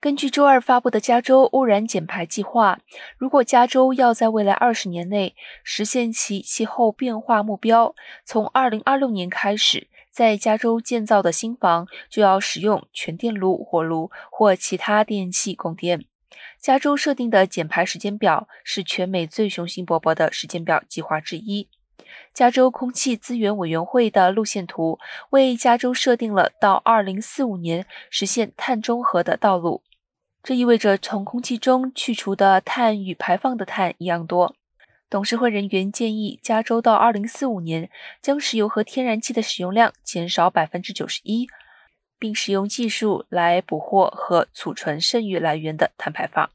根据周二发布的加州污染减排计划，如果加州要在未来二十年内实现其气候变化目标，从二零二六年开始，在加州建造的新房就要使用全电炉火炉或其他电器供电。加州设定的减排时间表是全美最雄心勃勃的时间表计划之一。加州空气资源委员会的路线图为加州设定了到二零四五年实现碳中和的道路。这意味着从空气中去除的碳与排放的碳一样多。董事会人员建议，加州到2045年将石油和天然气的使用量减少91%，并使用技术来捕获和储存剩余来源的碳排放。